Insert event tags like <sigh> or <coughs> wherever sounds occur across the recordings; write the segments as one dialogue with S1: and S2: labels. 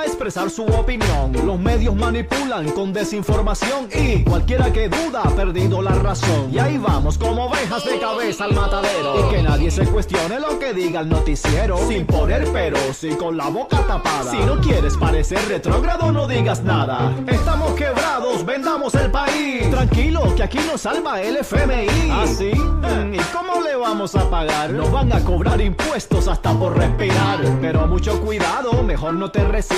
S1: a expresar su opinión. Los medios manipulan con desinformación y cualquiera que duda ha perdido la razón. Y ahí vamos como ovejas de cabeza al matadero. Y que nadie se cuestione lo que diga el noticiero. Sin poner peros y con la boca tapada. Si no quieres parecer retrógrado, no digas nada. Estamos quebrados, vendamos el país. Tranquilo, que aquí nos salva el FMI. ¿Ah, sí? Mm, ¿Y cómo le vamos a pagar? Nos van a cobrar impuestos hasta por respirar. Pero mucho cuidado, mejor no te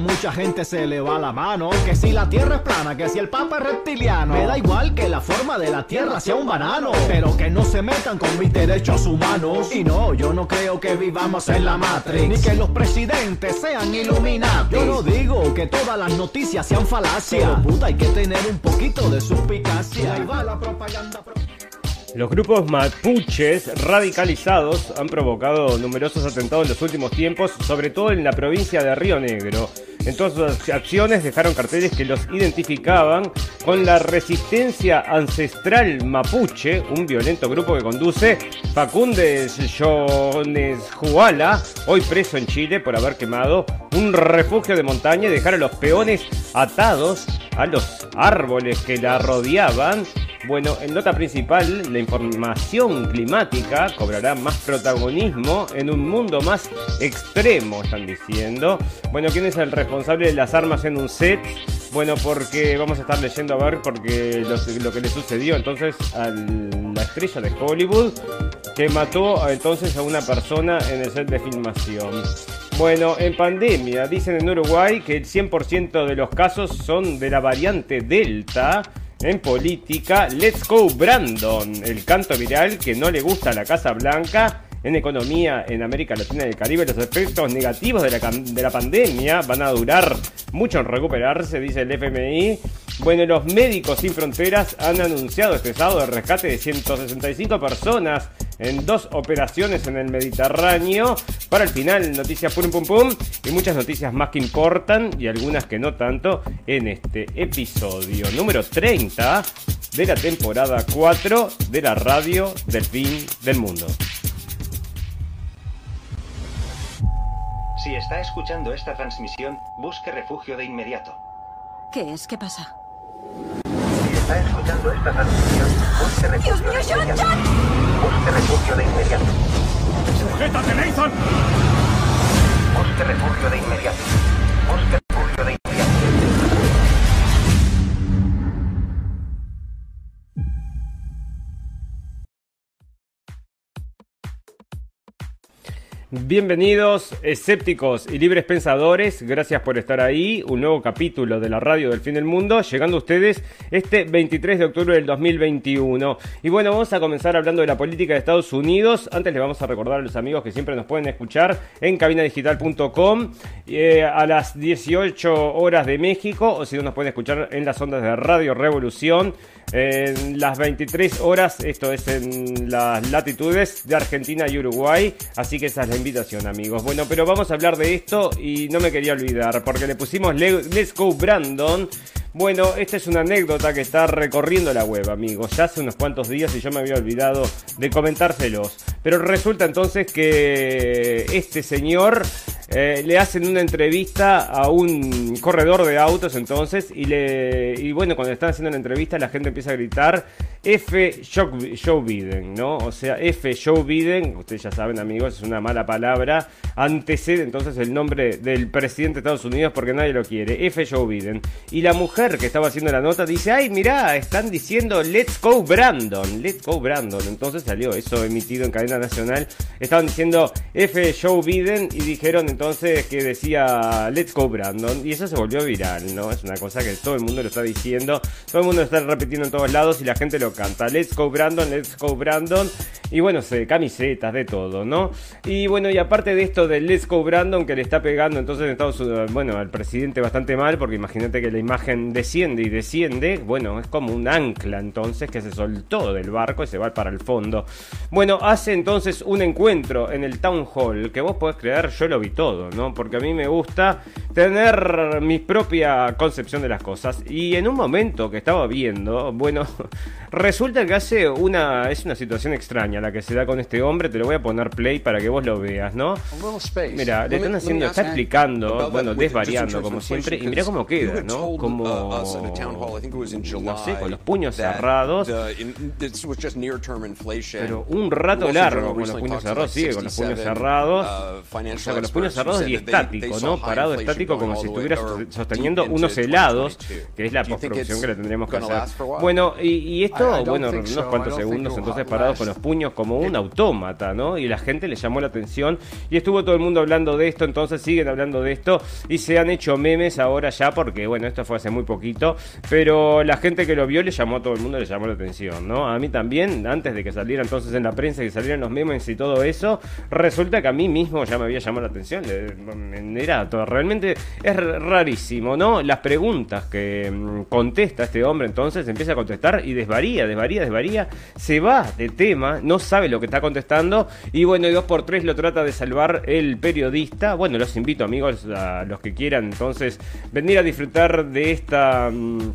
S1: Mucha gente se le va la mano, que si la tierra es plana, que si el papa es reptiliano, me da igual que la forma de la tierra sea un banano, pero que no se metan con mis derechos humanos. Y no, yo no creo que vivamos en la Matrix, ni que los presidentes sean iluminados. Yo no digo que todas las noticias sean falacias, pero puta, hay que tener un poquito de suspicacia. Ahí va la propaganda.
S2: Los grupos mapuches radicalizados han provocado numerosos atentados en los últimos tiempos, sobre todo en la provincia de Río Negro. En todas sus acciones dejaron carteles que los identificaban con la resistencia ancestral mapuche, un violento grupo que conduce Facundes Jones Juala, hoy preso en Chile por haber quemado un refugio de montaña y dejar a los peones atados a los árboles que la rodeaban bueno, en nota principal, la información climática cobrará más protagonismo en un mundo más extremo, están diciendo. Bueno, ¿quién es el responsable de las armas en un set? Bueno, porque vamos a estar leyendo a ver porque lo, que le sucedió entonces a la estrella de Hollywood que mató entonces a una persona en el set de filmación. Bueno, en pandemia, dicen en Uruguay que el 100% de los casos son de la variante Delta. En política, Let's Go Brandon, el canto viral que no le gusta a la Casa Blanca. En economía, en América Latina y el Caribe, los efectos negativos de la, de la pandemia van a durar mucho en recuperarse, dice el FMI. Bueno, los médicos sin fronteras han anunciado este sábado el rescate de 165 personas en dos operaciones en el Mediterráneo. Para el final, noticias pum pum pum y muchas noticias más que importan y algunas que no tanto en este episodio número 30 de la temporada 4 de la radio del fin del mundo.
S3: Si está escuchando esta transmisión, busque refugio de inmediato.
S4: ¿Qué es? ¿Qué pasa?
S3: Si está escuchando esta transmisión, busque refugio
S4: ¡Dios mío,
S3: de
S4: John,
S3: inmediato.
S4: John!
S3: Busque refugio de inmediato.
S5: ¡Sujétate, Nathan!
S3: Busque refugio de inmediato.
S2: Bienvenidos, escépticos y libres pensadores, gracias por estar ahí, un nuevo capítulo de la radio del fin del mundo, llegando a ustedes este 23 de octubre del 2021. Y bueno, vamos a comenzar hablando de la política de Estados Unidos, antes les vamos a recordar a los amigos que siempre nos pueden escuchar en cabinadigital.com eh, a las 18 horas de México, o si no nos pueden escuchar en las ondas de Radio Revolución, en las 23 horas, esto es en las latitudes de Argentina y Uruguay, así que esa es la invitación amigos. Bueno, pero vamos a hablar de esto y no me quería olvidar, porque le pusimos Le- Let's Go Brandon. Bueno, esta es una anécdota que está recorriendo la web, amigos. Ya hace unos cuantos días y yo me había olvidado de comentárselos. Pero resulta entonces que este señor eh, le hacen una entrevista a un corredor de autos entonces y le y bueno cuando están haciendo la entrevista la gente empieza a gritar F Joe Biden, ¿no? O sea, F Joe Biden, ustedes ya saben amigos, es una mala palabra, antecede entonces el nombre del presidente de Estados Unidos porque nadie lo quiere, F Joe Biden. Y la mujer que estaba haciendo la nota dice, ay, mirá, están diciendo Let's Go Brandon, Let's Go Brandon. Entonces salió eso emitido en cadena nacional, estaban diciendo F Joe Biden y dijeron entonces que decía Let's Go Brandon y eso se volvió viral, ¿no? Es una cosa que todo el mundo lo está diciendo, todo el mundo lo está repitiendo en todos lados y la gente lo canta. Let's Go Brandon, Let's Go Brandon y bueno, se, camisetas de todo, ¿no? Y bueno, y aparte de esto del Let's Go Brandon que le está pegando entonces en Estados Unidos, bueno, al presidente bastante mal porque imagínate que la imagen desciende y desciende, bueno, es como un ancla entonces que se soltó del barco y se va para el fondo. Bueno, hace entonces un encuentro en el Town Hall que vos podés creer, yo lo vi todo, ¿no? Porque a mí me gusta tener mi propia concepción de las cosas. Y en un momento que estaba viendo, bueno, <laughs> resulta que hace una. Es una situación extraña la que se da con este hombre. Te lo voy a poner play para que vos lo veas, ¿no? Mira, le están haciendo, está explicando, bueno, desvariando como siempre. Y mira cómo queda, ¿no? Como. No sé, con los puños cerrados. Pero un rato largo con los puños cerrados, sigue con los puños cerrados. O sea, con los puños cerrados y estático, ¿no? Parado estático como si estuviera sosteniendo unos helados, que es la postproducción que le tendríamos que hacer. Bueno, y, y esto, bueno, unos cuantos segundos entonces parados con los puños como un autómata, ¿no? Y la gente le llamó la atención y estuvo todo el mundo hablando de esto, entonces siguen hablando de esto y se han hecho memes ahora ya porque, bueno, esto fue hace muy poquito, pero la gente que lo vio le llamó a todo el mundo, le llamó la atención, ¿no? A mí también, antes de que saliera entonces en la prensa y salieran los memes y todo eso, resulta que a mí mismo ya me había llamado la atención, era todo, realmente es rarísimo, ¿no? Las preguntas que mm, contesta este hombre entonces empieza a contestar y desvaría, desvaría, desvaría, se va de tema, no sabe lo que está contestando y bueno, y dos por tres lo trata de salvar el periodista. Bueno, los invito amigos a los que quieran entonces venir a disfrutar de esta... Mm,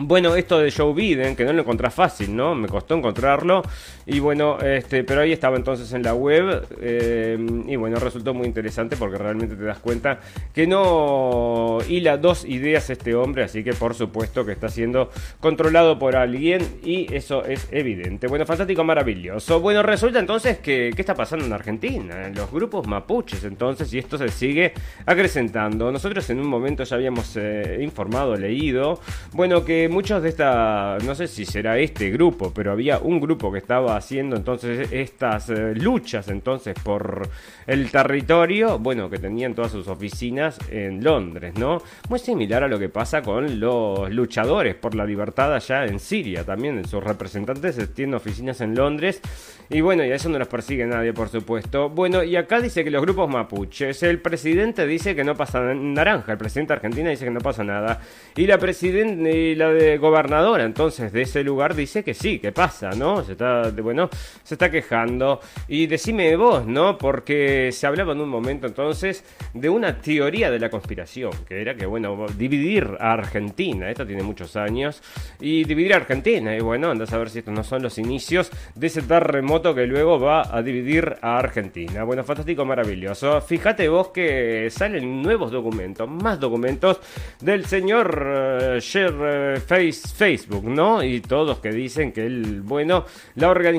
S2: bueno, esto de Joe Biden, que no lo encontrás fácil, ¿no? Me costó encontrarlo. Y bueno, este, pero ahí estaba entonces en la web. Eh, y bueno, resultó muy interesante porque realmente te das cuenta que no hila dos ideas este hombre. Así que por supuesto que está siendo controlado por alguien. Y eso es evidente. Bueno, fantástico, maravilloso. Bueno, resulta entonces que, ¿qué está pasando en Argentina? En los grupos mapuches entonces. Y esto se sigue acrecentando. Nosotros en un momento ya habíamos eh, informado, leído. Bueno, que muchos de esta, no sé si será este grupo, pero había un grupo que estaba haciendo entonces estas eh, luchas entonces por el territorio, bueno, que tenían todas sus oficinas en Londres, ¿no? Muy similar a lo que pasa con los luchadores por la libertad allá en Siria, también sus representantes tienen oficinas en Londres y bueno, y a eso no los persigue nadie, por supuesto. Bueno, y acá dice que los grupos mapuches, el presidente dice que no pasa naranja, el presidente de Argentina dice que no pasa nada y la presidenta y la de gobernadora entonces de ese lugar dice que sí, que pasa, ¿no? Se está, bueno, se está quejando. Y decime vos, ¿no? Porque se hablaba en un momento entonces de una teoría de la conspiración, que era que, bueno, dividir a Argentina, esto tiene muchos años, y dividir a Argentina, y bueno, andas a ver si estos no son los inicios de ese terremoto que luego va a dividir a Argentina. Bueno, fantástico, maravilloso. Fíjate vos que salen nuevos documentos, más documentos del señor uh, Face, Facebook, ¿no? Y todos que dicen que el, bueno, la organización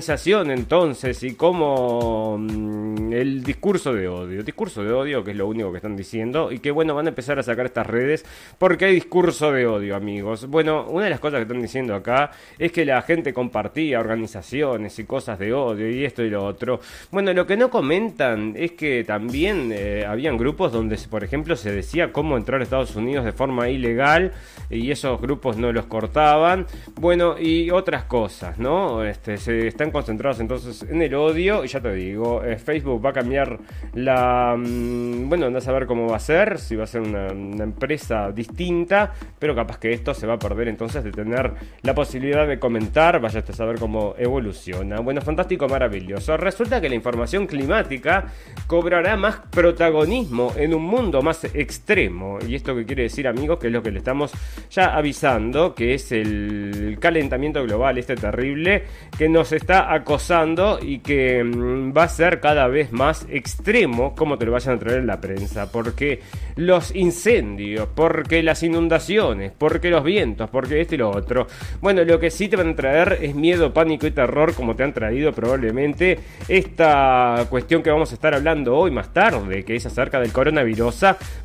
S2: entonces y como mm, el discurso de odio, discurso de odio que es lo único que están diciendo y que bueno, van a empezar a sacar estas redes porque hay discurso de odio, amigos. Bueno, una de las cosas que están diciendo acá es que la gente compartía organizaciones y cosas de odio y esto y lo otro. Bueno, lo que no comentan es que también eh, habían grupos donde, por ejemplo, se decía cómo entrar a Estados Unidos de forma ilegal y esos grupos no los cortaban. Bueno, y otras cosas, ¿no? Este, se están concentrados entonces en el odio. Y ya te digo, eh, Facebook va a cambiar la. Mm, bueno, anda a saber cómo va a ser, si va a ser una, empresa distinta, pero capaz que esto se va a perder entonces de tener la posibilidad de comentar. Vaya a saber cómo evoluciona. Bueno, fantástico, maravilloso. Resulta que la información climática cobrará más protagonismo en un mundo más extremo. Y esto que quiere decir, amigos, que es lo que le estamos ya avisando que es el calentamiento global, este terrible, que nos está acosando y que mm, va a ser cada vez más extremo, como te lo vayan a traer en la prensa, porque los incendios, porque las inundaciones, porque los vientos, porque esto y lo otro. Bueno, lo que sí te van a traer es miedo, pánico y terror, como te han traído probablemente esta cuestión que vamos a estar hablando hoy más tarde, que es acerca del coronavirus.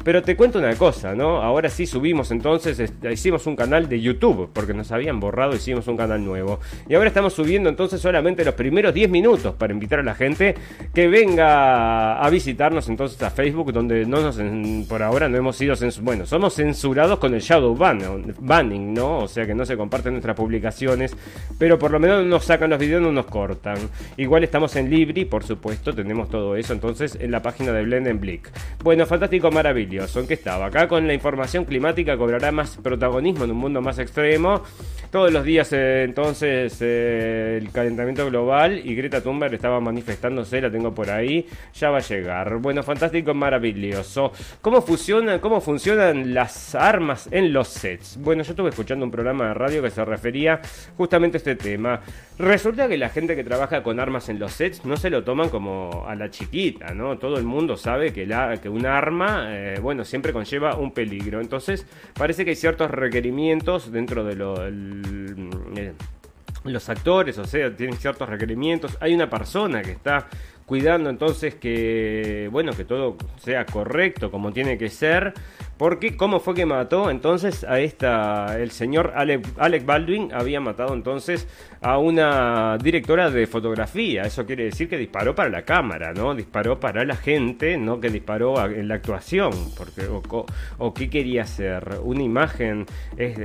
S2: Pero te cuento una cosa, ¿no? Ahora sí subimos entonces, hicimos un canal de YouTube, porque nos habían borrado, hicimos un canal nuevo. Y ahora estamos subiendo entonces solamente los primeros 10 minutos para invitar a la gente que venga a visitarnos entonces a Facebook, donde no nos, por ahora no hemos sido censurados. Bueno, somos censurados con el Shadow ban, Banning, ¿no? O sea que no se comparten nuestras publicaciones, pero por lo menos nos sacan los videos, no nos cortan. Igual estamos en Libri, por supuesto, tenemos todo eso entonces en la página de Blendenblick. Bueno, fantástico, maravilloso. ¿En qué estaba? Acá con la información climática cobrará más protagonismo en un mundo más extremo. Todos los días eh, entonces eh, el calentamiento global y Greta Thunberg estaba manifestándose, la tengo por ahí, ya va a llegar. Bueno, fantástico, maravilloso. ¿Cómo funcionan, cómo funcionan las armas en los sets? Bueno, yo estuve escuchando un programa de radio que se refería justamente a este tema. Resulta que la gente que trabaja con armas en los sets no se lo toman como a la chiquita, ¿no? Todo el mundo sabe que, la, que un arma, eh, bueno, siempre conlleva un peligro. Entonces, parece que hay ciertos requerimientos dentro de lo, eh, los actores, o sea, tienen ciertos requerimientos. Hay una persona que está cuidando entonces que, bueno, que todo sea correcto como tiene que ser. Porque, ¿cómo fue que mató entonces a esta, el señor Alec, Alec Baldwin había matado entonces a una directora de fotografía. Eso quiere decir que disparó para la cámara, ¿no? Disparó para la gente, no que disparó en la actuación. Porque, o, qué quería hacer, una imagen,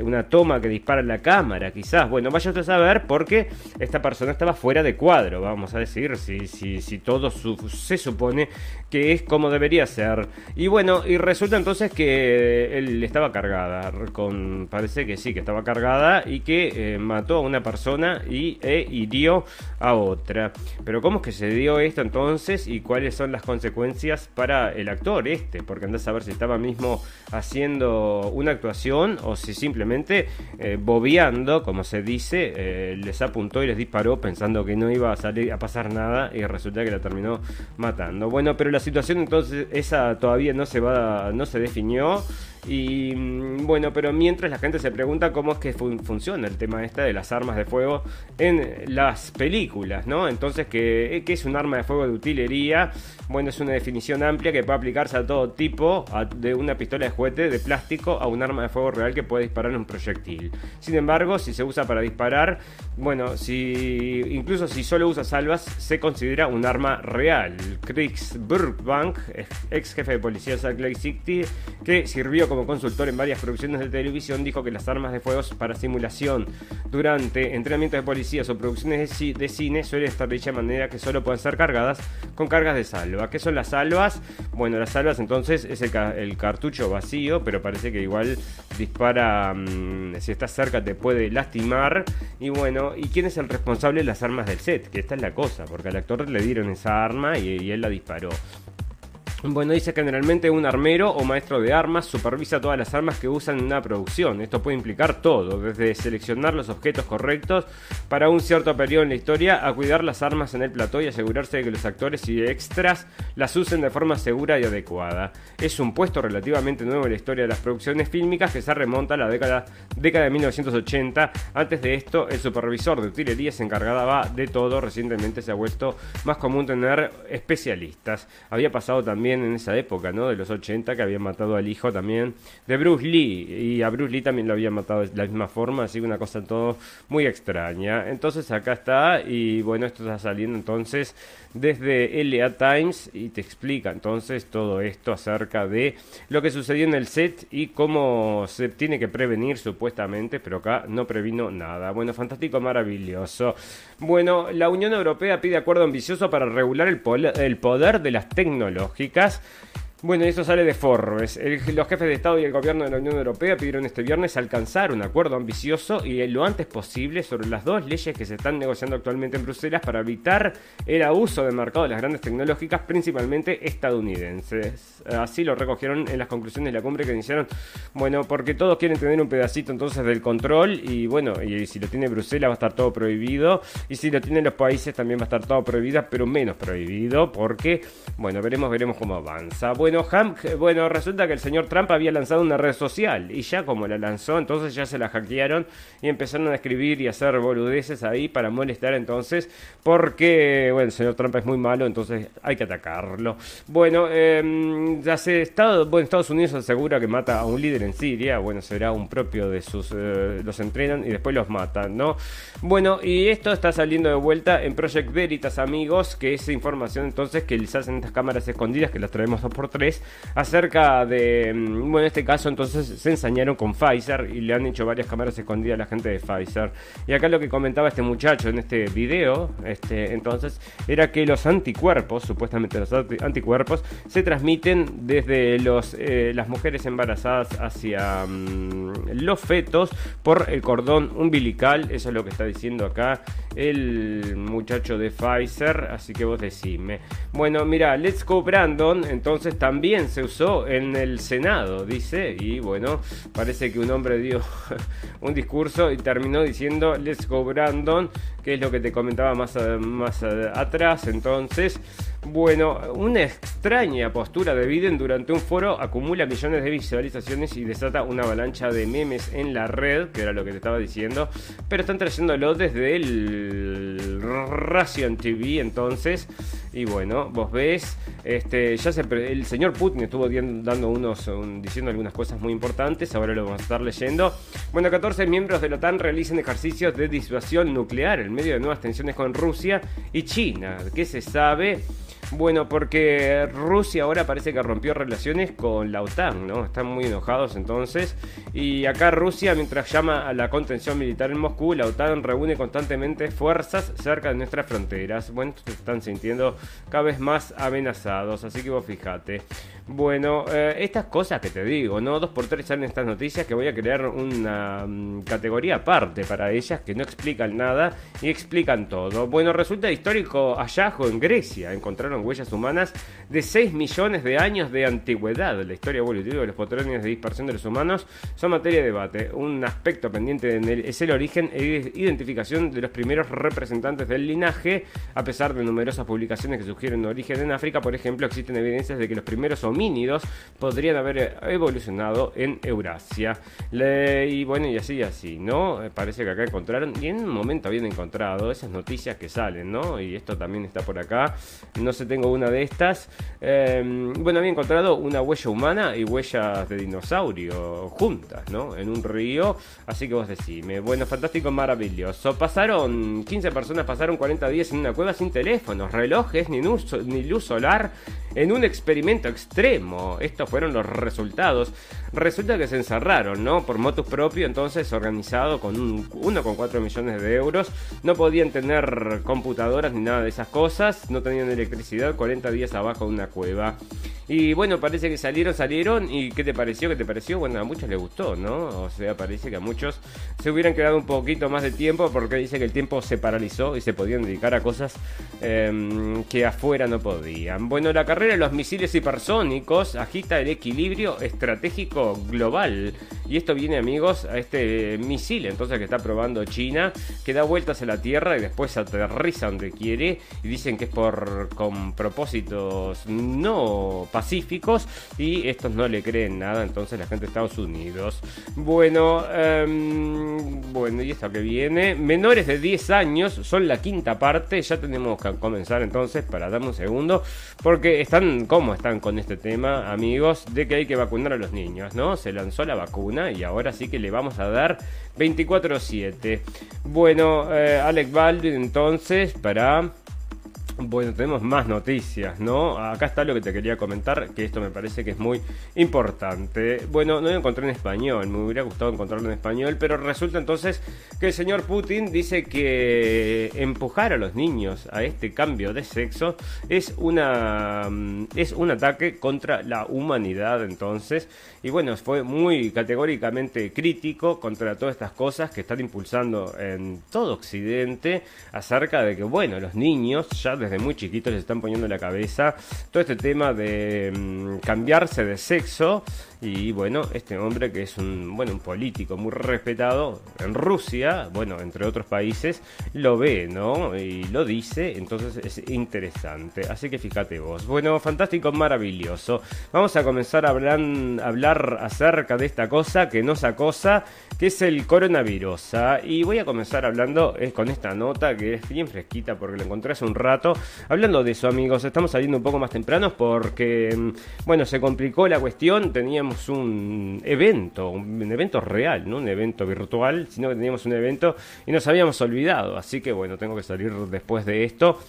S2: una toma que dispara la cámara, quizás. Bueno, vaya usted a saber porque esta persona estaba fuera de cuadro, vamos a decir, si, si, si todo se supone que es como debería ser. Y bueno, y resulta entonces que él estaba cargada, con, parece que sí, que estaba cargada y que eh, mató a una persona y e hirió a otra. Pero ¿cómo es que se dio esto entonces y cuáles son las consecuencias para el actor este? Porque andás a ver si estaba mismo haciendo una actuación o si simplemente eh, bobeando, como se dice, eh, les apuntó y les disparó pensando que no iba a salir a pasar nada y resulta que la terminó matando. Bueno, pero la situación entonces esa todavía no se va, no se definió. Y mm, bueno, pero mientras la gente se pregunta cómo es que funciona el tema este de las armas de fuego en las películas, ¿no? Entonces, ¿qué, ¿qué, es un arma de fuego de utilería? Bueno, es una definición amplia que puede aplicarse a todo tipo, de una pistola de juguete de plástico a un arma de fuego real que puede disparar un proyectil. Sin embargo, si se usa para disparar, bueno, si incluso si solo usa salvas, se considera un arma real. Chris Burbank, ex jefe de policía de Salt City, que sirvió como consultor en varias producciones de televisión, dijo que las armas de fuego para simulación durante entrenamientos de policías o producciones de, cine suelen estar de dicha manera que solo pueden ser cargadas con cargas de salva. ¿Qué son las salvas? Bueno, las salvas entonces es el, cartucho vacío, pero parece que igual dispara, mm, si estás cerca te puede lastimar. Y bueno, ¿y quién es el responsable de las armas del set? Que esta es la cosa, porque al actor le dieron esa arma y él la disparó. Bueno, dice generalmente un armero o maestro de armas supervisa todas las armas que usan en una producción. Esto puede implicar todo, desde seleccionar los objetos correctos para un cierto periodo en la historia a cuidar las armas en el plató y asegurarse de que los actores y extras las usen de forma segura y adecuada. Es un puesto relativamente nuevo en la historia de las producciones fílmicas que se remonta a la década, década de 1980. Antes de esto, el supervisor de utilería se encargaba de todo. Recientemente se ha vuelto más común tener especialistas. Había pasado también en esa época, ¿no? De los 80, que habían matado al hijo también de Bruce Lee. Y a Bruce Lee también lo habían matado de la misma forma, así que una cosa todo muy extraña. Entonces acá está, y bueno, esto está saliendo entonces desde LA Times y te explica entonces todo esto acerca de lo que sucedió en el set y cómo se tiene que prevenir supuestamente, pero acá no previno nada. Bueno, fantástico, maravilloso. Bueno, la Unión Europea pide acuerdo ambicioso para regular el, el poder de las tecnológicas podcast bueno, eso sale de Forbes. los jefes de Estado y el gobierno de la Unión Europea pidieron este viernes alcanzar un acuerdo ambicioso y lo antes posible sobre las dos leyes que se están negociando actualmente en Bruselas para evitar el abuso del mercado de las grandes tecnológicas, principalmente estadounidenses. Así lo recogieron en las conclusiones de la cumbre que iniciaron. Bueno, porque todos quieren tener un pedacito entonces del control y bueno, y si lo tiene Bruselas va a estar todo prohibido y si lo tienen los países también va a estar todo prohibido, pero menos prohibido porque, bueno, veremos, veremos cómo avanza. Bueno, bueno, resulta que el señor Trump había lanzado una red social y ya como la lanzó, entonces ya se la hackearon y empezaron a escribir y a hacer boludeces ahí para molestar entonces, porque, bueno, el señor Trump es muy malo, entonces hay que atacarlo. Bueno, eh, hace Estado, bueno, Estados Unidos asegura que mata a un líder en Siria, bueno, será un propio de sus, eh, los entrenan y después los matan, ¿no? Bueno, y esto está saliendo de vuelta en Project Veritas, amigos, que es información entonces que les hacen estas cámaras escondidas, que las traemos dos por acerca de, mm, bueno, en este caso entonces se ensañaron con Pfizer y le han hecho varias cámaras escondidas a la gente de Pfizer. Y acá lo que comentaba este muchacho en este video, este, entonces, era que los anticuerpos, supuestamente los anticuerpos, se transmiten desde los, eh, las mujeres embarazadas hacia mm, los fetos por el cordón umbilical, eso es lo que está diciendo acá el muchacho de Pfizer, así que vos decime. Bueno, mira, Let's Go Brandon, entonces también se usó en el Senado, dice, y bueno, parece que un hombre dio <laughs> un discurso y terminó diciendo Let's Go Brandon, es lo que te comentaba más, más atrás, entonces... Bueno, una extraña postura de Biden durante un foro acumula millones de visualizaciones y desata una avalancha de memes en la red, que era lo que te estaba diciendo, pero están trayéndolo desde el Ration TV entonces, y bueno, vos ves, este, ya se, el señor Putin estuvo dando unos, diciendo algunas cosas muy importantes, ahora lo vamos a estar leyendo. Bueno, 14 miembros de la OTAN realizan ejercicios de disuasión nuclear en medio de nuevas tensiones con Rusia y China, ¿qué se sabe? Bueno, porque Rusia ahora parece que rompió relaciones con la OTAN, ¿no? Están muy enojados entonces. Y acá Rusia, mientras llama a la contención militar en Moscú, la OTAN reúne constantemente fuerzas cerca de nuestras fronteras. Bueno, se están sintiendo cada vez más amenazados, así que vos fijate. Bueno, eh, estas cosas que te digo, ¿no? Dos por tres salen estas noticias que voy a crear una mm, categoría aparte para ellas que no explican nada y explican todo. Bueno, resulta histórico hallazgo en Grecia. Encontraron huellas humanas de 6 millones de años de antigüedad. La historia evolutiva de los patrones de dispersión de los humanos son materia de debate. Un aspecto pendiente es el origen e identificación de los primeros representantes del linaje. A pesar de numerosas publicaciones que sugieren origen en África, por ejemplo, existen evidencias de que los primeros homínidos podrían haber evolucionado en Eurasia. y bueno, y así y así, ¿no? Eh, parece que acá encontraron, y en un momento habían encontrado esas noticias que salen, ¿no? Y esto también está por acá. No sé, tengo una de estas. Em, bueno, había encontrado una huella humana y huellas de dinosaurio juntas, ¿no? En un río. Así que vos decime. Bueno, fantástico, maravilloso. Pasaron, 15 personas pasaron 40 días en una cueva sin teléfonos, relojes, ni luz, ni luz solar en un experimento extremo. Estos fueron los resultados. Resulta que se encerraron, ¿no? Por motus propio, entonces organizado con un 1,4 millones de euros. No podían tener computadoras ni nada de esas cosas. No tenían electricidad, 40 días abajo de una cueva. Y bueno, parece que salieron, salieron. ¿Y qué te pareció? ¿Qué te pareció? Bueno, a muchos les gustó, ¿no? O sea, parece que a muchos se hubieran quedado un poquito más de tiempo porque dice que el tiempo se paralizó y se podían dedicar a cosas em, que afuera no podían. Bueno, la carrera de los misiles hipersónicos agita el equilibrio estratégico global. Y esto viene, amigos, a este misil entonces que está probando China, que da vueltas a la Tierra y después aterriza donde quiere. Y dicen que es por con propósitos no pacíficos y estos no le creen nada, entonces la gente de Estados Unidos. Bueno, em, bueno, y esto que viene, menores de 10 años son la quinta parte, ya tenemos que comenzar entonces para darme un segundo, porque están, ¿cómo están con este tema, amigos? De que hay que vacunar a los niños, ¿no? Se lanzó la vacuna y ahora sí que le vamos a dar 24-7. Bueno, eh, Alec Baldwin entonces para bueno, tenemos más noticias, ¿no? Acá está lo que te quería comentar, que esto me parece que es muy importante. Bueno, no lo encontré en español, me hubiera gustado encontrarlo en español, pero resulta entonces que el señor Putin dice que empujar a los niños a este cambio de sexo es una mm, es un ataque contra la humanidad, entonces, y bueno, fue muy categóricamente crítico contra todas estas cosas que están impulsando en todo Occidente acerca de que, bueno, los niños ya desde muy chiquitos les están poniendo en la cabeza todo este tema de mm, cambiarse de sexo Y bueno, este hombre que es un, bueno, un político muy respetado en Rusia, bueno, entre otros países, lo ve, ¿no? Y lo dice, entonces es interesante. Así que fíjate vos. Bueno, fantástico, maravilloso. Vamos a comenzar a hablar, acerca de esta cosa que nos acosa, que es el coronavirus. ¿ah? Y voy a comenzar hablando con esta nota que es bien fresquita porque la encontré hace un rato. Hablando de eso, amigos, estamos saliendo un poco más tempranos porque, mm, bueno, se complicó la cuestión. Teníamos un evento, un evento real, no un evento virtual, sino que teníamos un evento y nos habíamos olvidado. Así que bueno, tengo que salir después de esto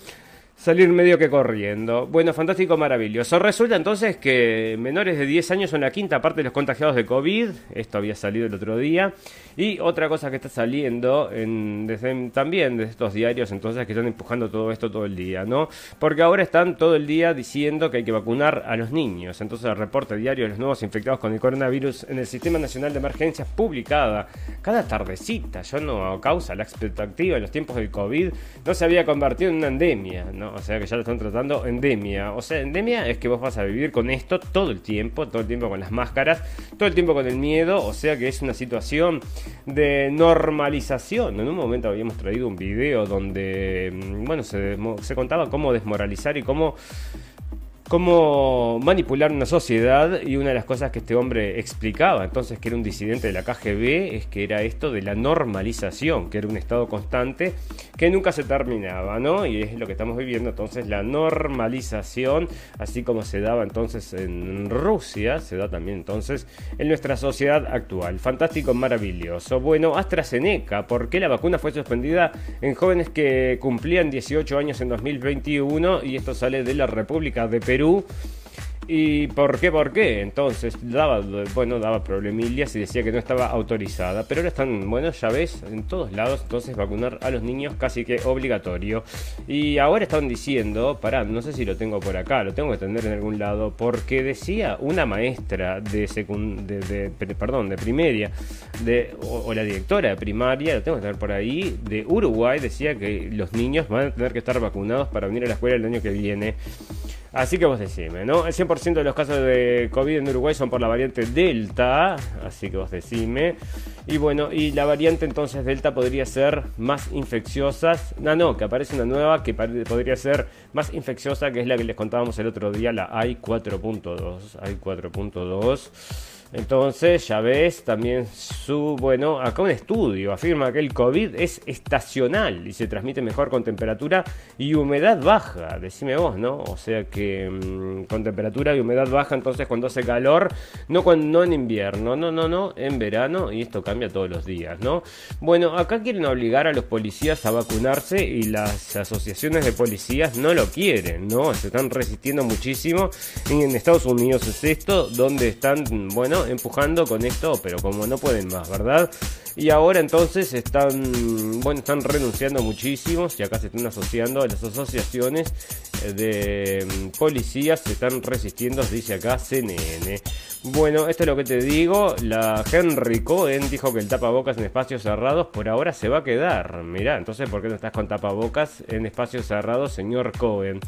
S2: salir medio que corriendo. Bueno, fantástico, maravilloso. Resulta entonces que menores de 10 años son la quinta parte de los contagiados de COVID. Esto había salido el otro día. Y otra cosa que está saliendo en, desde, también de estos diarios, entonces, que están empujando todo esto todo el día, ¿no? Porque ahora están todo el día diciendo que hay que vacunar a los niños. Entonces, el reporte diario de los nuevos infectados con el coronavirus en el Sistema Nacional de Emergencias publicada cada tardecita. Yo no causa la expectativa en los tiempos del COVID. No se había convertido en una endemia, ¿no? O sea que ya lo están tratando endemia. O sea, endemia es que vos vas a vivir con esto todo el tiempo, todo el tiempo con las máscaras, todo el tiempo con el miedo. O sea que es una situación de normalización. En un momento habíamos traído un video donde, mm, bueno, se, se contaba cómo desmoralizar y cómo cómo manipular una sociedad y una de las cosas que este hombre explicaba entonces que era un disidente de la KGB es que era esto de la normalización, que era un estado constante que nunca se terminaba, ¿no? Y es lo que estamos viviendo entonces la normalización, así como se daba entonces en Rusia, se da también entonces en nuestra sociedad actual. Fantástico, maravilloso. Bueno, AstraZeneca, ¿por qué la vacuna fue suspendida en jóvenes que cumplían 18 años en 2021 y esto sale de la República de Perú? ¿Y por qué? ¿Por qué? Entonces daba, bueno, daba problemillas y decía que no estaba autorizada. Pero ahora están, bueno, ya ves, en todos lados, entonces vacunar a los niños casi que obligatorio. Y ahora están diciendo, pará, no sé si lo tengo por acá, lo tengo que tener en algún lado, porque decía una maestra de, de, perdón, de primaria, de, o, o, la directora de primaria, lo tengo que tener por ahí, de Uruguay, decía que los niños van a tener que estar vacunados para venir a la escuela el año que viene. Así que vos decime, ¿no? El 100% de los casos de COVID en Uruguay son por la variante Delta, así que vos decime. Y bueno, y la variante entonces Delta podría ser más infecciosa. No, no, que aparece una nueva que podría ser más infecciosa, que es la que les contábamos el otro día, la AI 4.2. AI 4.2. Entonces, ya ves, también su, bueno, acá un estudio afirma que el COVID es estacional y se transmite mejor con temperatura y humedad baja, decime vos, ¿no? O sea que mm, con temperatura y humedad baja, entonces cuando hace calor, no, cuando, en invierno, no, no, no, en verano y esto cambia todos los días, ¿no? Bueno, acá quieren obligar a los policías a vacunarse y las asociaciones de policías no lo quieren, ¿no? Se están resistiendo muchísimo. En Estados Unidos es esto, donde están, bueno, empujando con esto, pero como no pueden más, ¿verdad? Y ahora entonces están, bueno, están renunciando muchísimos y acá se están asociando a las asociaciones eh, de mm, policías, se están resistiendo, dice acá CNN. Bueno, esto es lo que te digo. La Henry Cohen dijo que el tapabocas en espacios cerrados por ahora se va a quedar. Mirá, entonces, ¿por qué no estás con tapabocas en espacios cerrados, señor Cohen?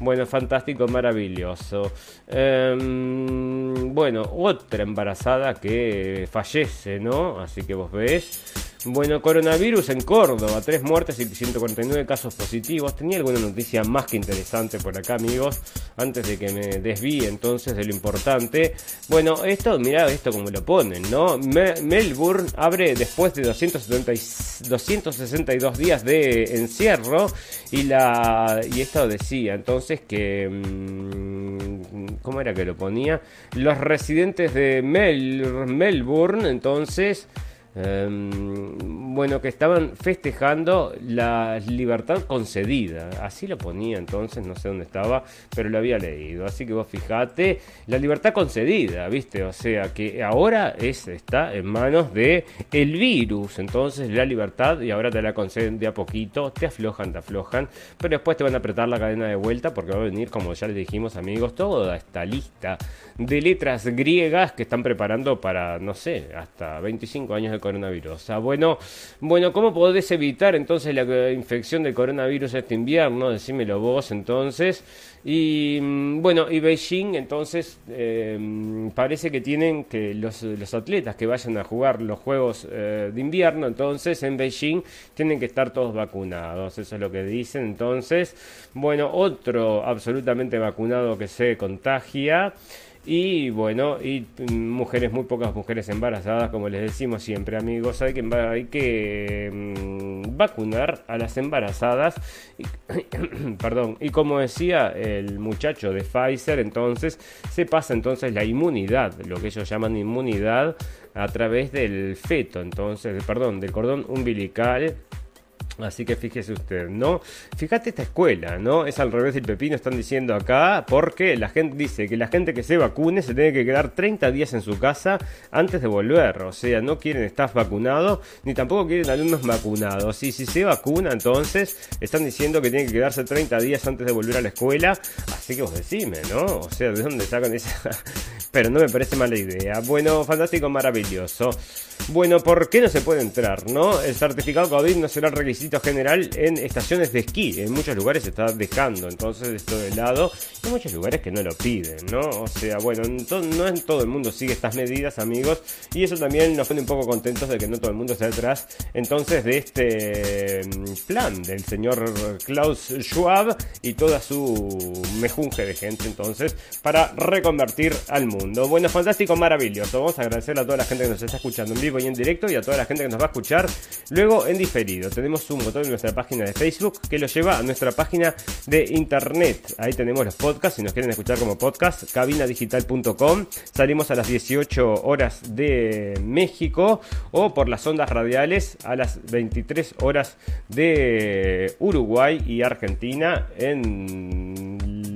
S2: Bueno, fantástico, maravilloso. Em, bueno, otra embarazada que fallece, ¿no? Así que vos ves. Bueno, coronavirus en Córdoba, tres muertes y 149 casos positivos. Tenía alguna noticia más que interesante por acá, amigos, antes de que me desvíe entonces de lo importante. Bueno, esto, mirá esto como lo ponen, ¿no? Melbourne abre después de 270 262 días de encierro y la y esto decía entonces que mm, ¿cómo era que lo ponía? Los residentes de Melbourne entonces Em, bueno, que estaban festejando la libertad concedida. Así lo ponía entonces, no sé dónde estaba, pero lo había leído. Así que vos fijate, la libertad concedida, ¿viste? O sea, que ahora es, está en manos de el virus. Entonces la libertad, y ahora te la conceden de a poquito, te aflojan, te aflojan, pero después te van a apretar la cadena de vuelta porque va a venir, como ya les dijimos amigos, toda esta lista de letras griegas que están preparando para, no sé, hasta 25 años de coronavirus. Bueno, bueno, ¿cómo podés evitar entonces la infección del coronavirus este invierno? Decímelo vos entonces. Y mm, bueno, y Beijing entonces em, parece que tienen que los, los, atletas que vayan a jugar los Juegos eh, de invierno, entonces en Beijing tienen que estar todos vacunados, eso es lo que dicen. Entonces, bueno, otro absolutamente vacunado que se contagia. Y bueno, y mm, mujeres, muy pocas mujeres embarazadas, como les decimos siempre, amigos, hay que, hay que mm, vacunar a las embarazadas. <coughs> Perdón, y como decía el muchacho de Pfizer, entonces se pasa entonces la inmunidad, lo que ellos llaman inmunidad, a través del feto, entonces, perdón, del cordón umbilical Así que fíjese usted, ¿no? Fíjate esta escuela, ¿no? Es al revés del pepino, están diciendo acá, porque la gente dice que la gente que se vacune se tiene que quedar 30 días en su casa antes de volver. O sea, no quieren estar vacunados, ni tampoco quieren alumnos vacunados. Y si se vacuna, entonces están diciendo que tienen que quedarse 30 días antes de volver a la escuela. Así que vos decime, ¿no? O sea, ¿de dónde sacan esa...? Pero no me parece mala idea. Bueno, fantástico, maravilloso. Bueno, ¿por qué no se puede entrar, no? El certificado COVID no será requisito general en estaciones de esquí. En muchos lugares se está dejando, entonces, esto de lado. Hay muchos lugares que no lo piden, ¿no? O sea, bueno, no en todo el mundo sigue estas medidas, amigos. Y eso también nos pone un poco contentos de que no todo el mundo esté detrás, entonces, de este mm, plan del señor Klaus Schwab y toda su mejunje de gente, entonces, para reconvertir al mundo. Bueno, fantástico, maravilloso. Vamos a agradecerle a toda la gente que nos está escuchando en vivo y en directo y a toda la gente que nos va a escuchar luego en diferido. Tenemos un botón en nuestra página de Facebook que lo lleva a nuestra página de internet. Ahí tenemos los podcasts, si nos quieren escuchar como podcast, cabinadigital.com. Salimos a las 18 horas de México o por las ondas radiales a las 23 horas de Uruguay y Argentina en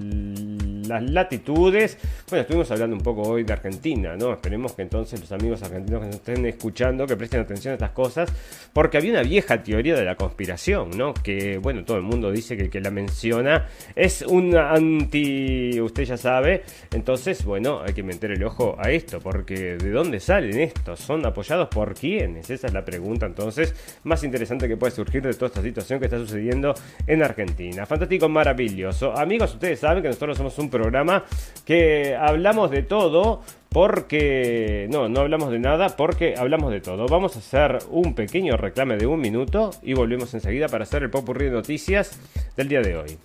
S2: las latitudes. Bueno, estuvimos hablando un poco hoy de Argentina, ¿no? Esperemos que entonces los amigos argentinos que nos estén escuchando, que presten atención a estas cosas, porque había una vieja teoría de la conspiración, ¿no? Que, bueno, todo el mundo dice que el que la menciona es un anti, usted ya sabe, entonces, bueno, hay que meter el ojo a esto, porque ¿de dónde salen estos? ¿Son apoyados por quiénes? Esa es la pregunta, entonces, más interesante que puede surgir de toda esta situación que está sucediendo en Argentina. Fantástico, maravilloso. Amigos, ustedes saben que nosotros somos un programa que hablamos de todo porque no, no hablamos de nada porque hablamos de todo. Vamos a hacer un pequeño reclame de un minuto y volvemos enseguida para hacer el popurrí de noticias del día de hoy.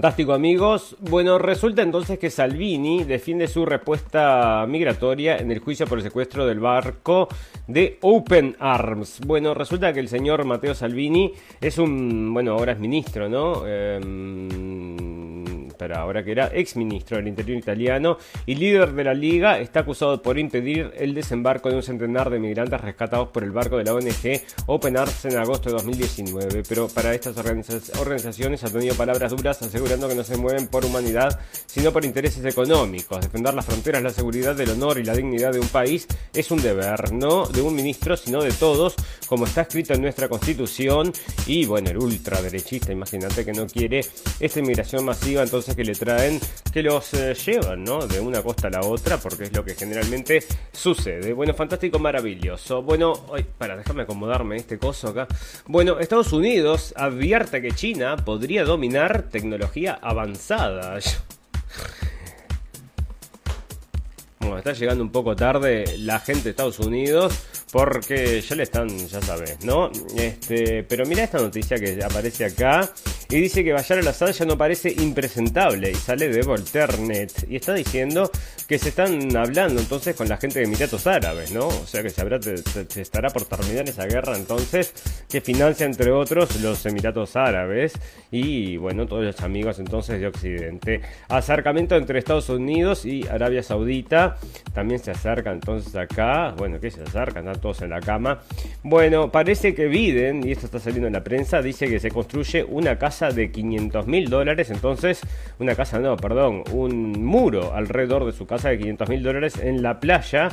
S2: Fantástico amigos. Bueno, resulta entonces que Salvini defiende su respuesta migratoria en el juicio por el secuestro del barco de Open Arms. Bueno, resulta que el señor Matteo Salvini es un, bueno, ahora es ministro, ¿no? Em, ahora que era ex ministro del Interior italiano y líder de la Liga, está acusado por impedir el desembarco de un centenar de migrantes rescatados por el barco de la ONG Open Arms en agosto de 2019. Pero para estas organizaciones ha tenido palabras duras asegurando que no se mueven por humanidad, sino por intereses económicos. Defender las fronteras, la seguridad, el honor y la dignidad de un país es un deber, no de un ministro, sino de todos, como está escrito en nuestra constitución. Y bueno, el ultraderechista, imagínate que no quiere esta inmigración masiva, entonces que le traen que los eh, llevan, ¿no? De una costa a la otra, porque es lo que generalmente sucede. Bueno, fantástico, maravilloso. Bueno, hoy, para, déjame acomodarme este coso acá. Bueno, Estados Unidos advierte que China podría dominar tecnología avanzada. <laughs> Bueno, está llegando un poco tarde la gente de Estados Unidos porque ya le están, ya sabes, ¿no? Este, pero mira esta noticia que aparece acá y dice que Bayar al-Assad ya no parece impresentable y sale de Volternet y está diciendo que se están hablando entonces con la gente de Emiratos Árabes, ¿no? O sea que se, habrá, estará por terminar esa guerra entonces que financia entre otros los Emiratos Árabes y bueno, todos los amigos entonces de Occidente. Acercamiento entre Estados Unidos y Arabia Saudita también se acerca entonces acá, bueno, que se acercan, están todos en la cama. Bueno, parece que Biden, y esto está saliendo en la prensa, dice que se construye una casa de 500 mil dólares, entonces, una casa, no, perdón, un muro alrededor de su casa de 500 mil dólares en la playa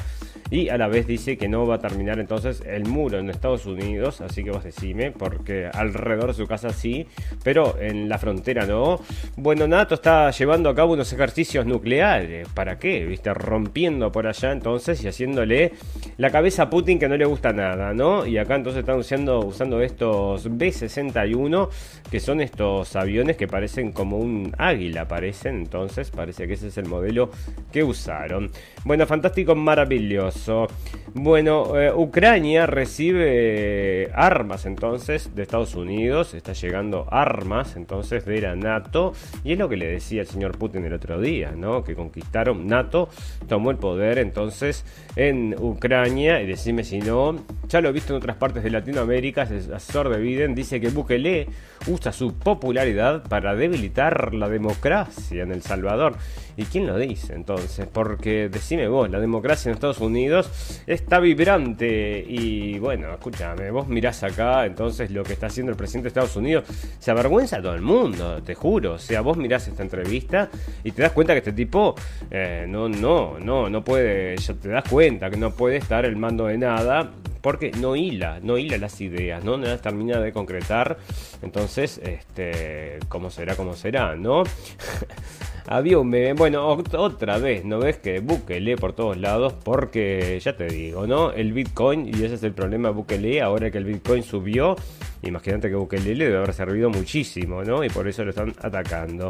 S2: y a la vez dice que no va a terminar entonces el muro en Estados Unidos, así que vos decime, porque alrededor de su casa sí, pero en la frontera no. Bueno, NATO está llevando a cabo unos ejercicios nucleares, ¿para qué? ¿Viste? Rompiendo por allá entonces y haciéndole la cabeza a Putin que no le gusta nada, ¿no? Y acá entonces están usando, usando estos B-61, que son estos aviones que parecen como un águila, parecen, entonces parece que ese es el modelo que usaron. Bueno, fantástico, maravilloso. Bueno, eh, Ucrania recibe armas entonces de Estados Unidos, está llegando armas entonces de la NATO, y es lo que le decía el señor Putin el otro día, ¿no? Que conquistaron NATO, tomó el poder entonces en Ucrania, y decime si no, ya lo he visto en otras partes de Latinoamérica, el asesor de Biden dice que Bukele usa su popularidad para debilitar la democracia en El Salvador. ¿Y quién lo dice entonces? Porque decime vos, la democracia en Estados Unidos está vibrante y bueno, escúchame, vos mirás acá entonces lo que está haciendo el presidente de Estados Unidos, se avergüenza a todo el mundo, te juro. O sea, vos mirás esta entrevista y te das cuenta que este tipo eh, no, no, no, no puede, ya te das cuenta que no puede estar el mando de nada porque no hila, no hila las ideas, ¿no? No las termina de concretar. Entonces, este, ¿cómo será, cómo será, no? <laughs> Había un bueno, otra vez, ¿no ves que Bukele por todos lados? Porque, ya te digo, ¿no? El Bitcoin, y ese es el problema de Bukele, ahora que el Bitcoin subió, imagínate que Bukele le debe haber servido muchísimo, ¿no? Y por eso lo están atacando.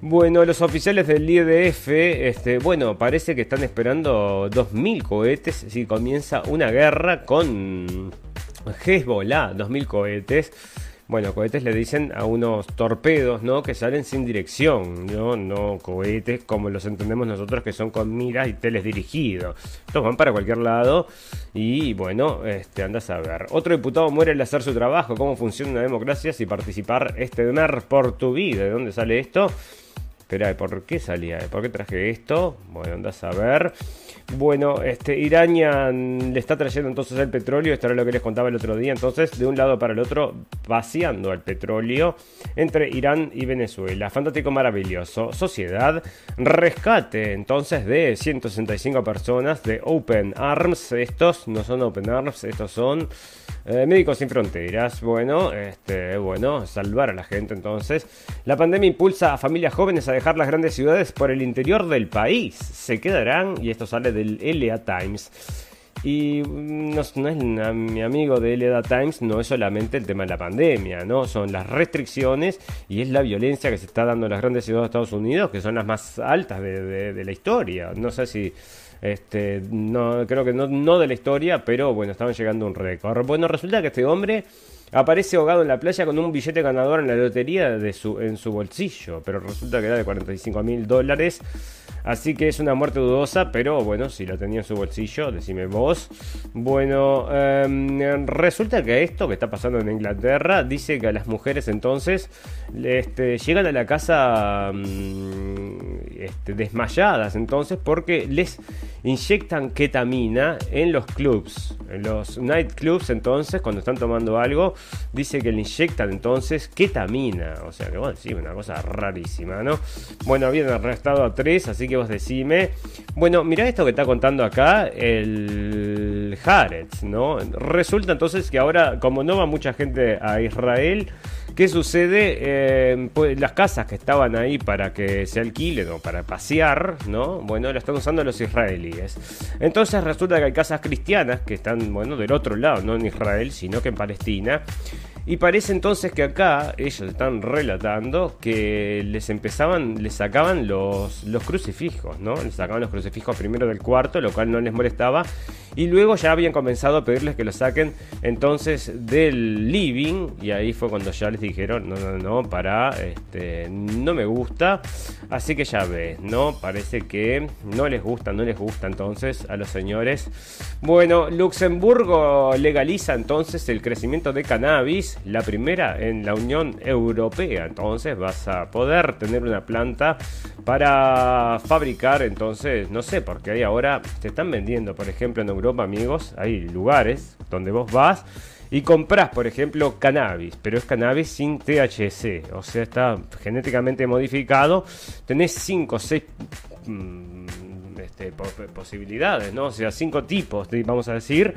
S2: Bueno, los oficiales del IDF, este, bueno, parece que están esperando 2.000 cohetes si comienza una guerra con Hezbollah, 2.000 cohetes. Bueno, cohetes le dicen a unos torpedos, ¿no? Que salen sin dirección, ¿no? No cohetes como los entendemos nosotros que son con miras y teledirigidos. Estos van para cualquier lado y bueno, este, andas a ver. Otro diputado muere al hacer su trabajo. ¿Cómo funciona una democracia si participar es tener por tu vida? ¿De dónde sale esto? Espera, ¿por qué salía? ¿Por qué traje esto? Bueno, andas a ver. Bueno, este, Irán le está trayendo entonces el petróleo, esto era lo que les contaba el otro día, entonces de un lado para el otro vaciando el petróleo entre Irán y Venezuela. Fantástico, maravilloso. Sociedad, rescate entonces de 165 personas de Open Arms. Estos no son Open Arms, estos son eh, Médicos sin Fronteras. Bueno, este, bueno, salvar a la gente entonces. La pandemia impulsa a familias jóvenes a dejar las grandes ciudades por el interior del país. Se quedarán, y esto sale de del LA Times. Y no, es mi amigo de LA Times, no es solamente el tema de la pandemia, ¿no? Son las restricciones y es la violencia que se está dando en las grandes ciudades de Estados Unidos, que son las más altas de, la historia. No sé si este, no, creo que no, no, de la historia, pero bueno, estaban llegando a un récord. Bueno, resulta que este hombre aparece ahogado en la playa con un billete ganador en la lotería de su, en su bolsillo, pero resulta que era de 45 mil dólares. Así que es una muerte dudosa, pero bueno, si lo tenía en su bolsillo, decime vos. Bueno, em, resulta que esto que está pasando en Inglaterra dice que a las mujeres entonces este, llegan a la casa mm, este, desmayadas entonces porque les inyectan ketamina en los clubs, en los nightclubs entonces cuando están tomando algo dice que le inyectan entonces ketamina, o sea que bueno, sí, una cosa rarísima, ¿no? Bueno, habían arrestado a tres, así que vos decime. Bueno, mira esto que está contando acá el Haaretz, ¿no? Resulta entonces que ahora, como no va mucha gente a Israel, ¿Qué sucede? Eh, pues las casas que estaban ahí para que se alquilen o para pasear, ¿no? Bueno, lo están usando los israelíes. Entonces resulta que hay casas cristianas que están, bueno, del otro lado, no en Israel, sino que en Palestina. Y parece entonces que acá ellos están relatando que les empezaban, les sacaban los, los crucifijos, ¿no? Les sacaban los crucifijos primero del cuarto, lo cual no les molestaba. Y luego ya habían comenzado a pedirles que los saquen entonces del living. Y ahí fue cuando ya les dijeron, no, no, no, para, este, no me gusta. Así que ya ves, ¿no? Parece que no les gusta, no les gusta entonces a los señores. Bueno, Luxemburgo legaliza entonces el crecimiento de cannabis la primera en la Unión Europea. Entonces vas a poder tener una planta para fabricar, entonces, no sé, porque ahí ahora se están vendiendo, por ejemplo, en Europa, amigos, hay lugares donde vos vas y compras, por ejemplo, cannabis, pero es cannabis sin THC, o sea, está genéticamente modificado. Tenés 5 o 6 posibilidades, ¿no? O sea, 5 tipos, vamos a decir.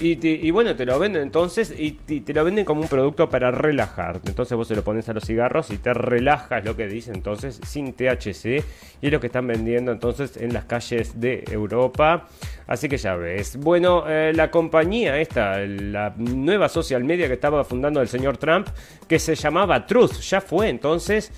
S2: Y, bueno, te lo venden entonces y, te lo venden como un producto para relajarte. Entonces vos se lo pones a los cigarros y te relajas, lo que dice entonces, sin THC. Y es lo que están vendiendo entonces en las calles de Europa. Así que ya ves. Bueno, eh, la compañía esta, la nueva social media que estaba fundando el señor Trump, que se llamaba Truth, ya fue entonces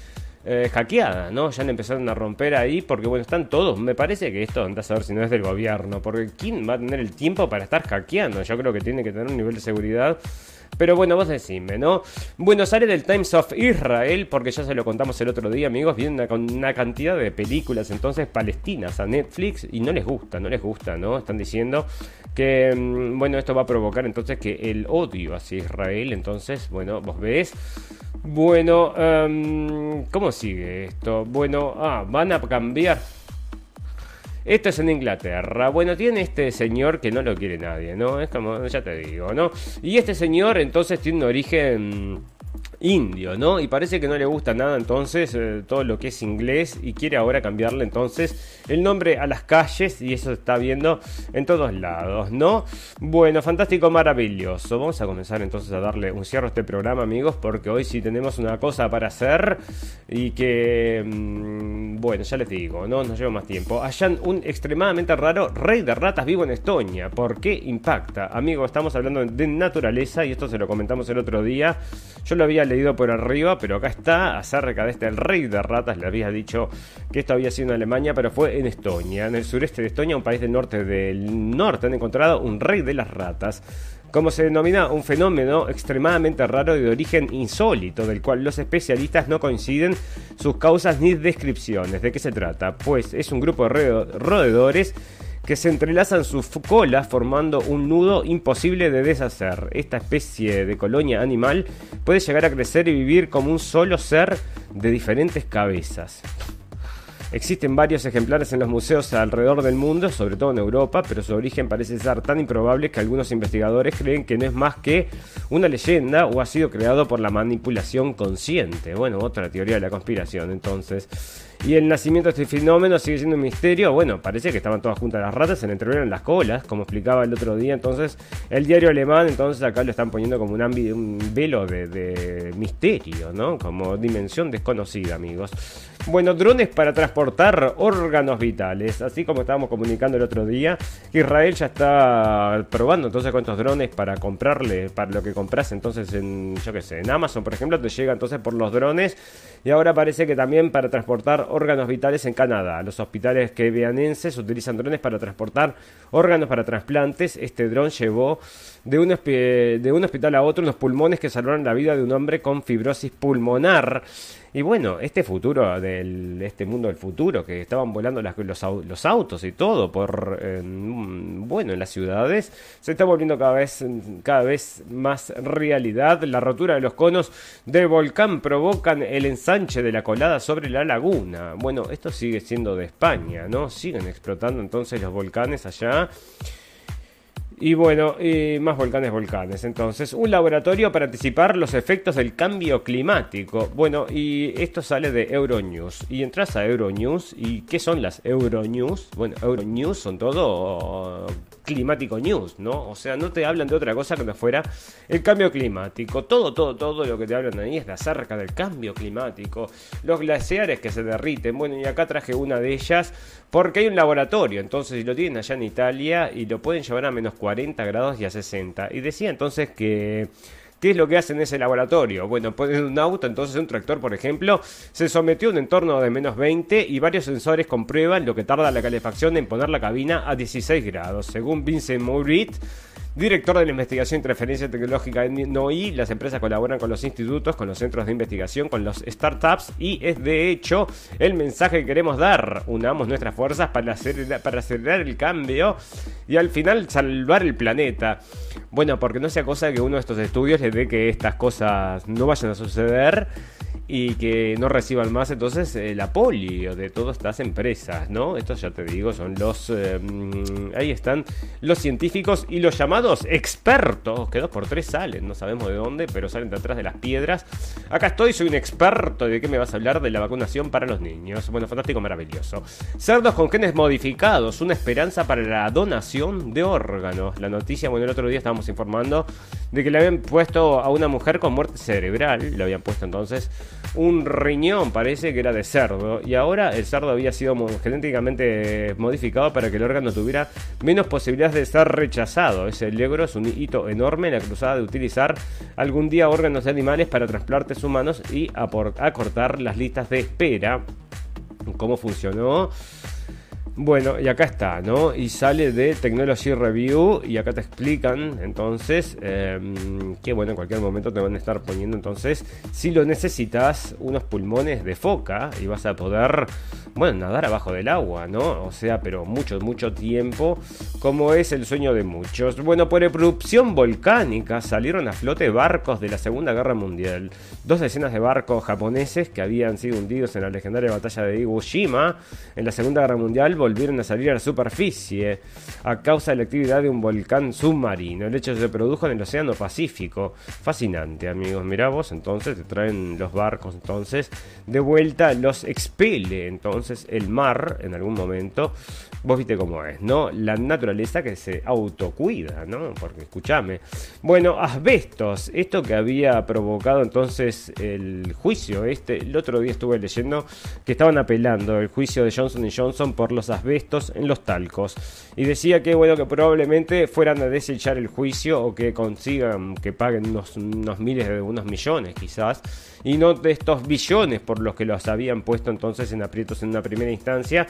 S2: eh, hackeada, ¿no? Ya han empezaron a romper ahí porque, bueno, están todos. Me parece que esto anda a saber si no es del gobierno, porque ¿quién va a tener el tiempo para estar hackeando? Yo creo que tiene que tener un nivel de seguridad. Pero bueno, vos decime, ¿no? Bueno, sale del Times of Israel, porque ya se lo contamos el otro día, amigos. Vienen una, una cantidad de películas entonces palestinas a Netflix y no les gusta, no les gusta, ¿no? Están diciendo que, mm, bueno, esto va a provocar entonces que el odio hacia Israel, entonces, bueno, vos ves bueno, um, ¿cómo sigue esto? Bueno, ah, van a cambiar. Esto es en Inglaterra. Bueno, tiene este señor que no lo quiere nadie, ¿no? Es como, ya te digo, ¿no? Y este señor entonces tiene un origen indio, ¿no? Y parece que no le gusta nada entonces eh, todo lo que es inglés y quiere ahora cambiarle entonces el nombre a las calles y eso se está viendo en todos lados, ¿no? Bueno, fantástico, maravilloso. Vamos a comenzar entonces a darle un cierre a este programa, amigos, porque hoy sí tenemos una cosa para hacer y que, mm, bueno, ya les digo, no nos lleva más tiempo. Hayan un extremadamente raro rey de ratas vivo en Estonia. ¿Por qué impacta? Amigos, estamos hablando de naturaleza y esto se lo comentamos el otro día. Yo lo había leído por arriba, pero acá está acerca de este el rey de ratas. Le había dicho que esto había sido en Alemania, pero fue en Estonia, en el sureste de Estonia, un país del norte del norte. Han encontrado un rey de las ratas como se denomina un fenómeno extremadamente raro de origen insólito, del cual los especialistas no coinciden sus causas ni descripciones. ¿De qué se trata? Pues es un grupo de roedores que se entrelazan sus colas formando un nudo imposible de deshacer. Esta especie de colonia animal puede llegar a crecer y vivir como un solo ser de diferentes cabezas. Existen varios ejemplares en los museos alrededor del mundo, sobre todo en Europa, pero su origen parece ser tan improbable que algunos investigadores creen que no es más que una leyenda o ha sido creado por la manipulación consciente. Bueno, otra teoría de la conspiración entonces. Y el nacimiento de este fenómeno sigue siendo un misterio. Bueno, parece que estaban todas juntas las ratas, se le entrevieron las colas, como explicaba el otro día. Entonces, el diario alemán, entonces acá lo están poniendo como un, un velo de, de misterio, ¿no? Como dimensión desconocida, amigos. Bueno, drones para transportar órganos vitales. Así como estábamos comunicando el otro día, Israel ya está probando entonces con estos drones para comprarle, para lo que compras entonces en, yo qué sé, en Amazon, por ejemplo, te llega entonces por los drones. Y ahora parece que también para transportar órganos vitales en Canadá. Los hospitales quebeanenses utilizan drones para transportar órganos para trasplantes. Este dron llevó de un, de un hospital a otro unos pulmones que salvaron la vida de un hombre con fibrosis pulmonar. Y bueno, este futuro, del, este mundo del futuro, que estaban volando las, los, autos y todo por, bueno, en las ciudades, se está volviendo cada vez, cada vez más realidad. La rotura de los conos del volcán provocan el ensanche de la colada sobre la laguna. Bueno, esto sigue siendo de España, ¿no? Siguen explotando entonces los volcanes allá. Y bueno, más volcanes, volcanes. Entonces, un laboratorio para anticipar los efectos del cambio climático. Bueno, y esto sale de Euronews. Y entras a Euronews. ¿Y qué son las Euronews? Bueno, Euronews son todo climático news, ¿no? O sea, no te hablan de otra cosa que no fuera el cambio climático. Todo, todo, todo lo que te hablan ahí es de acerca del cambio climático. Los glaciares que se derriten. Bueno, y acá traje una de ellas porque hay un laboratorio. Entonces, lo tienen allá en Italia y lo pueden llevar a menos 40 grados y a 60. Y decía entonces que ¿Qué es lo que hacen en ese laboratorio? Bueno, ponen un auto, entonces un tractor, por ejemplo, se sometió a un entorno de menos 20 y varios sensores comprueban lo que tarda la calefacción en poner la cabina a 16 grados. Según Vincent Mourit, Director de la investigación y transferencia tecnológica en NOI, las empresas colaboran con los institutos, con los centros de investigación, con los startups y es de hecho el mensaje que queremos dar. Unamos nuestras fuerzas para acelerar, para acelerar el cambio y al final salvar el planeta. Bueno, porque no sea cosa que uno de estos estudios le dé que estas cosas no vayan a suceder y que no reciban más entonces el apoyo de todas estas empresas, ¿no? Estos ya te digo, son los... Eh, mm, ahí están los científicos y los llamados expertos, que dos por tres salen, no sabemos de dónde, pero salen de atrás de las piedras. Acá estoy, soy un experto, ¿de qué me vas a hablar? De la vacunación para los niños. Bueno, fantástico, maravilloso. Cerdos con genes modificados, una esperanza para la donación de órganos. La noticia, bueno, el otro día estábamos informando de que le habían puesto a una mujer con muerte cerebral, le habían puesto entonces un riñón, parece que era de cerdo, y ahora el cerdo había sido genéticamente modificado para que el órgano tuviera menos posibilidades de ser rechazado. Ese logro es un hito enorme en la cruzada de utilizar algún día órganos de animales para trasplantes humanos y acortar las listas de espera. ¿Cómo funcionó? Bueno, y acá está, ¿no? Y sale de Technology Review y acá te explican entonces em, que, bueno, en cualquier momento te van a estar poniendo entonces, si lo necesitas, unos pulmones de foca y vas a poder, bueno, nadar abajo del agua, ¿no? O sea, pero mucho, mucho tiempo, como es el sueño de muchos. Bueno, por erupción volcánica salieron a flote barcos de la Segunda Guerra Mundial. Dos decenas de barcos japoneses que habían sido hundidos en la legendaria batalla de Iwo Jima en la Segunda Guerra Mundial volvieron a salir a la superficie a causa de la actividad de un volcán submarino. El hecho se produjo en el Océano Pacífico. Fascinante, amigos. Mirá vos, entonces te traen los barcos, entonces de vuelta los expele. Entonces el mar, en algún momento, vos viste cómo es, ¿no? La naturaleza que se autocuida, ¿no? Porque escúchame. Bueno, asbestos, esto que había provocado entonces el juicio, este, el otro día estuve leyendo que estaban apelando el juicio de Johnson Johnson por los asbestos en los talcos. Y decía que, bueno, que probablemente fueran a desechar el juicio o que consigan que paguen unos, unos miles de unos millones quizás y no de estos billones por los que los habían puesto entonces en aprietos en una primera instancia.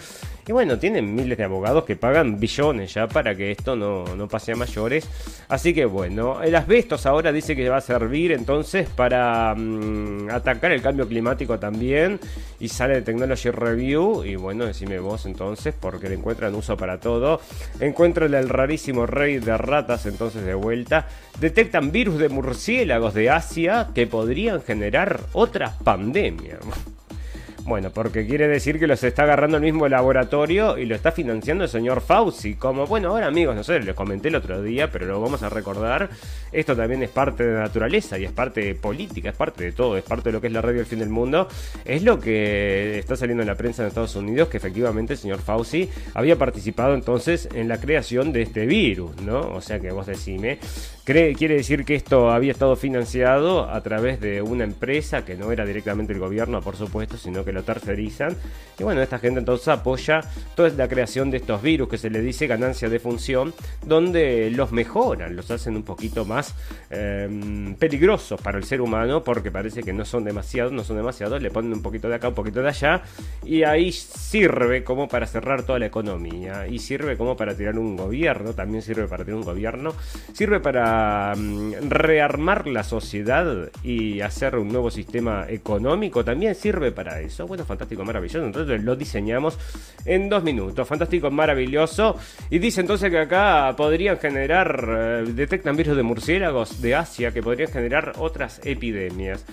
S2: Y bueno, tienen miles de abogados que pagan billones ya para que esto no, pase a mayores. Así que bueno, el asbestos ahora dice que va a servir entonces para mm, atacar el cambio climático también. Y sale de Technology Review. Y bueno, decime vos entonces, porque le encuentran uso para todo. Encuentran el rarísimo rey de ratas entonces de vuelta. Detectan virus de murciélagos de Asia que podrían generar otra pandemia. Bueno, porque quiere decir que los está agarrando el mismo laboratorio y lo está financiando el señor Fauci. Como, bueno, ahora amigos, no sé, les comenté el otro día, pero lo vamos a recordar. Esto también es parte de la naturaleza y es parte de política, es parte de todo, es parte de lo que es la radio del fin del mundo. Es lo que está saliendo en la prensa en Estados Unidos, que efectivamente el señor Fauci había participado entonces en la creación de este virus, ¿no? O sea que vos decime, cree, quiere decir que esto había estado financiado a través de una empresa que no era directamente el gobierno, por supuesto, sino que lo tercerizan. Y bueno, esta gente entonces apoya toda la creación de estos virus que se le dice ganancia de función, donde los mejoran, los hacen un poquito más em, peligrosos para el ser humano, porque parece que no son demasiados, no son demasiados, le ponen un poquito de acá, un poquito de allá, y ahí sirve como para cerrar toda la economía, y sirve como para tirar un gobierno, también sirve para tirar un gobierno, sirve para em, rearmar la sociedad y hacer un nuevo sistema económico, también sirve para eso bueno, fantástico, maravilloso. Entonces lo diseñamos en dos minutos. Fantástico, maravilloso. Y dice entonces que acá podrían generar, eh, detectan virus de murciélagos de Asia que podrían generar otras epidemias.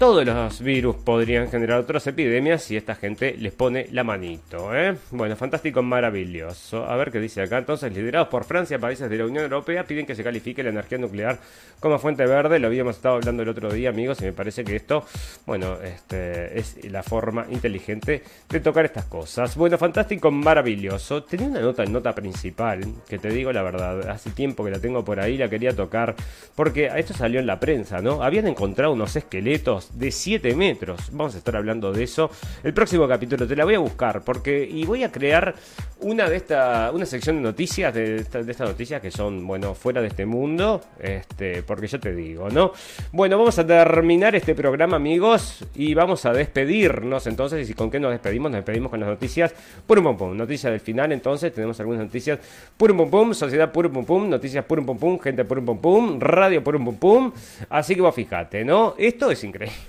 S2: Todos los virus podrían generar otras epidemias si esta gente les pone la manito. ¿eh? Bueno, fantástico, maravilloso. A ver qué dice acá. Entonces, liderados por Francia, países de la Unión Europea piden que se califique la energía nuclear como fuente verde. Lo habíamos estado hablando el otro día, amigos, y me parece que esto, bueno, este, es la forma inteligente de tocar estas cosas. Bueno, fantástico, maravilloso. Tenía una nota en nota principal, que te digo la verdad, hace tiempo que la tengo por ahí, la quería tocar, porque esto salió en la prensa, ¿no? Habían encontrado unos esqueletos de 7 metros. Vamos a estar hablando de eso el próximo capítulo. Te la voy a buscar porque y voy a crear una de esta, una sección de noticias de, estas noticias que son, bueno, fuera de este mundo, este, porque yo te digo, ¿no? Bueno, vamos a terminar este programa, amigos, y vamos a despedirnos entonces. ¿Y con qué nos despedimos? Nos despedimos con las noticias purum pum pum. Noticias del final, entonces, tenemos algunas noticias purum pum pum, sociedad purum pum pum, noticias purum pum pum, gente purum pum pum, radio purum pum pum. Así que vos fíjate, ¿no? Esto es increíble.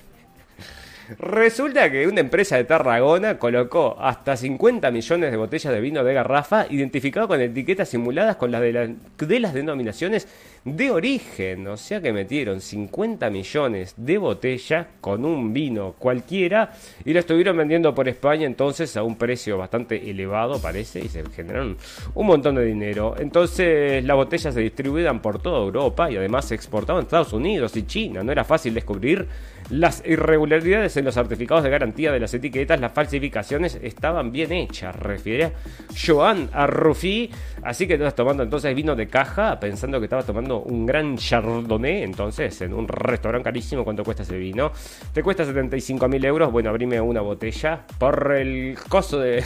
S2: Resulta que una empresa de Tarragona colocó hasta 50 millones de botellas de vino de garrafa identificado con etiquetas simuladas con las de, de las denominaciones de origen. O sea que metieron 50 millones de botellas con un vino cualquiera y lo estuvieron vendiendo por España entonces a un precio bastante elevado parece y se generaron un montón de dinero. Entonces las botellas se distribuían por toda Europa y además se exportaban a Estados Unidos y China. No era fácil descubrir las irregularidades en los certificados de garantía de las etiquetas, las falsificaciones estaban bien hechas, refiere Joan Arrufi. Así que estás tomando entonces vino de caja, pensando que estabas tomando un gran chardonnay, entonces en un restaurante carísimo, ¿cuánto cuesta ese vino? Te cuesta 75 mil euros, bueno, abrime una botella por el costo de...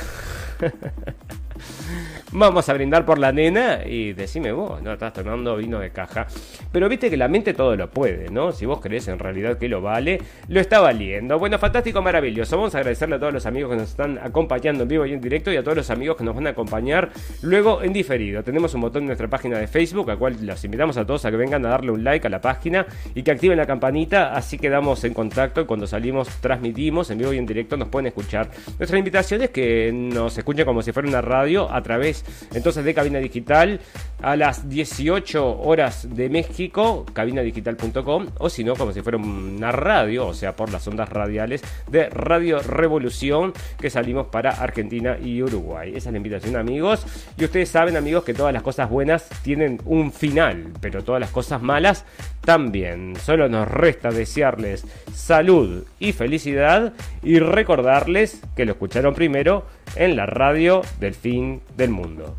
S2: <laughs> Vamos a brindar por la nena y decime vos, no estás tomando vino de caja. Pero viste que la mente todo lo puede, ¿no? Si vos crees en realidad que lo vale, lo está valiendo. Bueno, fantástico, maravilloso. Vamos a agradecerle a todos los amigos que nos están acompañando en vivo y en directo y a todos los amigos que nos van a acompañar luego en diferido. Tenemos un botón en nuestra página de Facebook, al cual los invitamos a todos a que vengan a darle un like a la página y que activen la campanita, así quedamos en contacto y cuando salimos transmitimos en vivo y en directo nos pueden escuchar. Nuestra invitación es que nos escuchen como si fuera una radio a través entonces de Cabina Digital a las 18 horas de México, cabinadigital.com, o si no, como si fuera una radio, o sea, por las ondas radiales de Radio Revolución, que salimos para Argentina y Uruguay. Esa es la invitación, amigos. Y ustedes saben, amigos, que todas las cosas buenas tienen un final, pero todas las cosas malas también. Solo nos resta desearles salud y felicidad y recordarles que lo escucharon primero en la radio del fin del mundo.